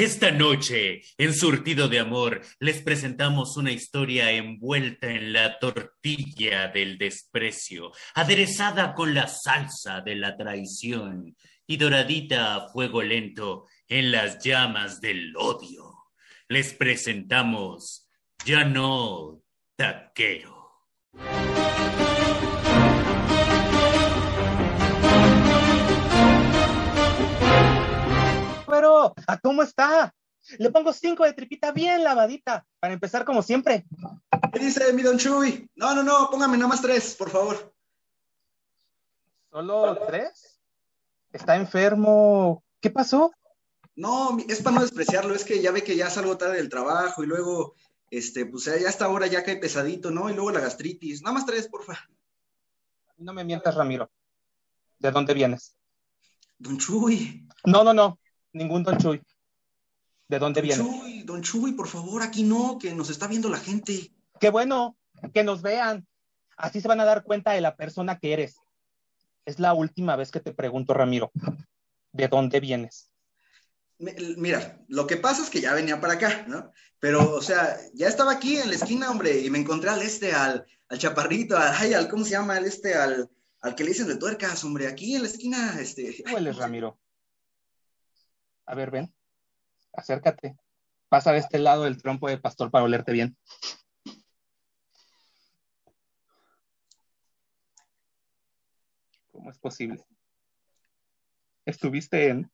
Esta noche, en Surtido de Amor, les presentamos una historia envuelta en la tortilla del desprecio, aderezada con la salsa de la traición y doradita a fuego lento en las llamas del odio. Les presentamos Ya no Taquero. ¿A cómo está? Le pongo cinco de tripita bien lavadita, para empezar como siempre. ¿Qué dice mi don Chuy? No, no, no, póngame nada más tres, por favor. ¿Solo tres? ¿Está enfermo? ¿Qué pasó? No, es para no despreciarlo, es que ya ve que ya salgo tarde del trabajo y luego, este, pues ya hasta ahora ya cae pesadito, ¿no? Y luego la gastritis. Nada más tres, porfa. No me mientas, Ramiro. ¿De dónde vienes? Don Chuy. No, no, no ningún Don Chuy. ¿De dónde don viene? Chuy, don Chuy, por favor, aquí no, que nos está viendo la gente. Qué bueno, que nos vean. Así se van a dar cuenta de la persona que eres. Es la última vez que te pregunto, Ramiro, ¿de dónde vienes? Mira, lo que pasa es que ya venía para acá, ¿no? Pero, o sea, ya estaba aquí en la esquina, hombre, y me encontré al este, al, al chaparrito, al, al, ¿cómo se llama? Al este, al, al que le dicen de tuercas, hombre, aquí en la esquina, este. ¿Qué hueles, Ramiro? A ver, ven, acércate. Pasa de este lado del trompo de pastor para olerte bien. ¿Cómo es posible? ¿Estuviste en?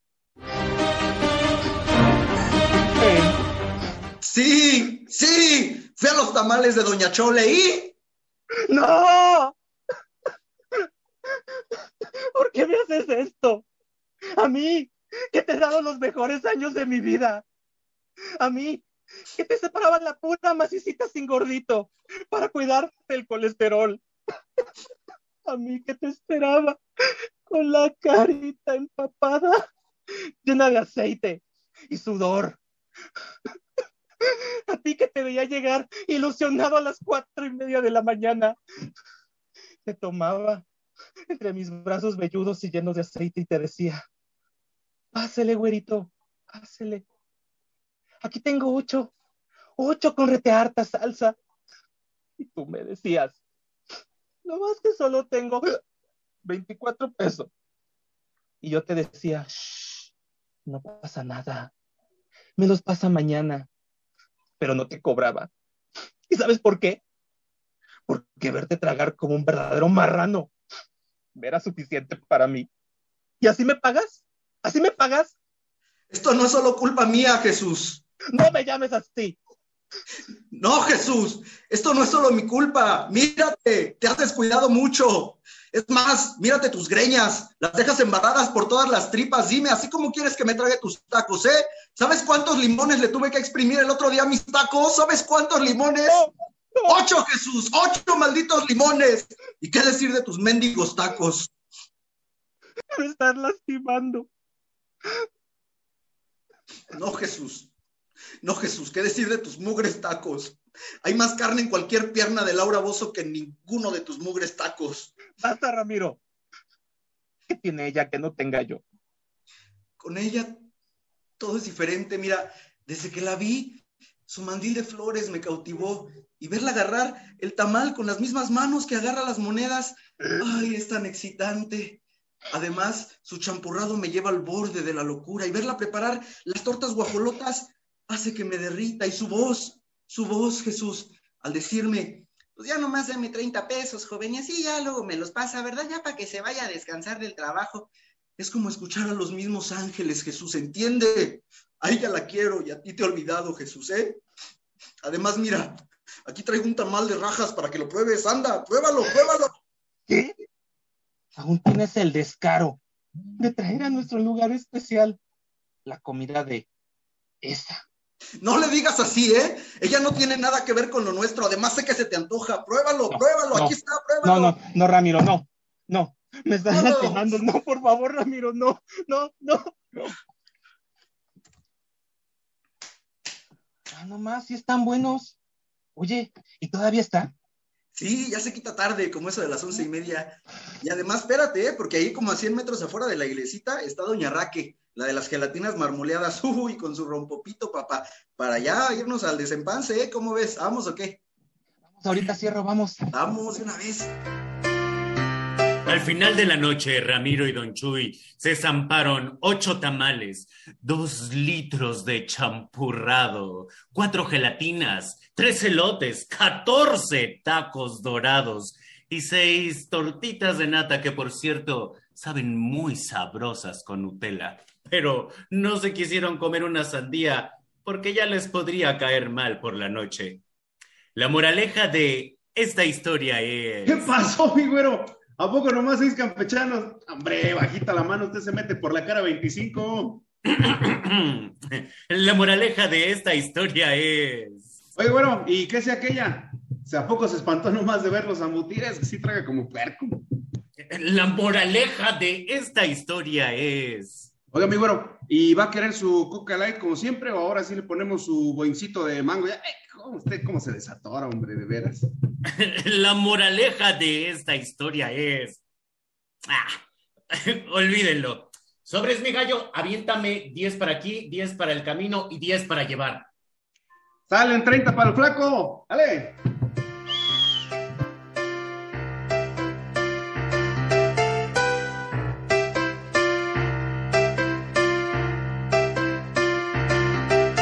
Sí, sí, fui a los tamales de Doña Chole y... ¡No! ¿Por qué me haces esto? A mí, que te he dado los mejores años de mi vida. A mí, que te separaban la puta masicita sin gordito para cuidarte del colesterol. A mí que te esperaba con la carita empapada, llena de aceite y sudor. A ti que te veía llegar ilusionado a las cuatro y media de la mañana. Te tomaba entre mis brazos velludos y llenos de aceite y te decía, Pásele, güerito, pásele. Aquí tengo ocho, ocho con rete harta salsa. Y tú me decías, no más que solo tengo 24 pesos. Y yo te decía, no pasa nada. Me los pasa mañana. Pero no te cobraba. ¿Y sabes por qué? Porque verte tragar como un verdadero marrano era suficiente para mí. ¿Y así me pagas? ¿Así me pagas? Esto no es solo culpa mía, Jesús. No me llames así. No, Jesús, esto no es solo mi culpa. Mírate, te has descuidado mucho. Es más, mírate tus greñas, las dejas embarradas por todas las tripas. Dime, así como quieres que me trague tus tacos, ¿eh? ¿Sabes cuántos limones le tuve que exprimir el otro día a mis tacos? ¿Sabes cuántos limones? Ocho, Jesús, ocho malditos limones. ¿Y qué decir de tus mendigos tacos? Me estás lastimando. No, Jesús. No, Jesús, ¿qué decir de tus mugres tacos? Hay más carne en cualquier pierna de Laura Bozo que en ninguno de tus mugres tacos. Basta, Ramiro. ¿Qué tiene ella que no tenga yo? Con ella todo es diferente. Mira, desde que la vi, su mandil de flores me cautivó y verla agarrar el tamal con las mismas manos que agarra las monedas, ay, es tan excitante. Además, su champurrado me lleva al borde de la locura y verla preparar las tortas guajolotas hace que me derrita y su voz, su voz, Jesús, al decirme, pues ya nomás dame 30 pesos, joven, y así ya luego me los pasa, ¿verdad? Ya para que se vaya a descansar del trabajo. Es como escuchar a los mismos ángeles, Jesús, ¿entiende? A ella la quiero y a ti te he olvidado, Jesús, ¿eh? Además, mira, aquí traigo un tamal de rajas para que lo pruebes, anda, pruébalo, pruébalo. ¿Qué? Aún tienes el descaro de traer a nuestro lugar especial la comida de esa. No le digas así, ¿eh? Ella no tiene nada que ver con lo nuestro. Además, sé que se te antoja. Pruébalo, pruébalo. Aquí está, pruébalo. No, no, no, Ramiro, no. No, me estás lastimando. No, por favor, Ramiro, no, no, no. no. Ah, nomás, si están buenos. Oye, ¿y todavía está? Sí, ya se quita tarde, como eso de las once y media. Y además, espérate, ¿eh? porque ahí como a 100 metros afuera de la iglesita está Doña Raque, la de las gelatinas marmoleadas, uy, con su rompopito, papá, para ya irnos al desempance, ¿eh? ¿Cómo ves? ¿Vamos o qué? Vamos, ahorita cierro, vamos. Vamos de una vez. Al final de la noche, Ramiro y Don Chuy se zamparon ocho tamales, dos litros de champurrado, cuatro gelatinas, tres elotes, catorce tacos dorados y seis tortitas de nata que, por cierto, saben muy sabrosas con Nutella. Pero no se quisieron comer una sandía porque ya les podría caer mal por la noche. La moraleja de esta historia es... ¿Qué pasó, mi güero? ¿A poco nomás seis campechanos? Hombre, bajita la mano, usted se mete por la cara 25. La moraleja de esta historia es. Oye, bueno, ¿y qué sea aquella? O sea, ¿a poco se espantó nomás de verlos a mutiras? Que sí traga como puerco. La moraleja de esta historia es. Oiga, mi güero, ¿y va a querer su Coca Light como siempre o ahora sí le ponemos su boincito de mango? Ya, ¿cómo usted cómo se desatora, hombre, de veras? La moraleja de esta historia es. Ah, olvídenlo. Sobres mi gallo, aviéntame 10 para aquí, 10 para el camino y 10 para llevar. Salen 30 para el flaco. ¡Dale!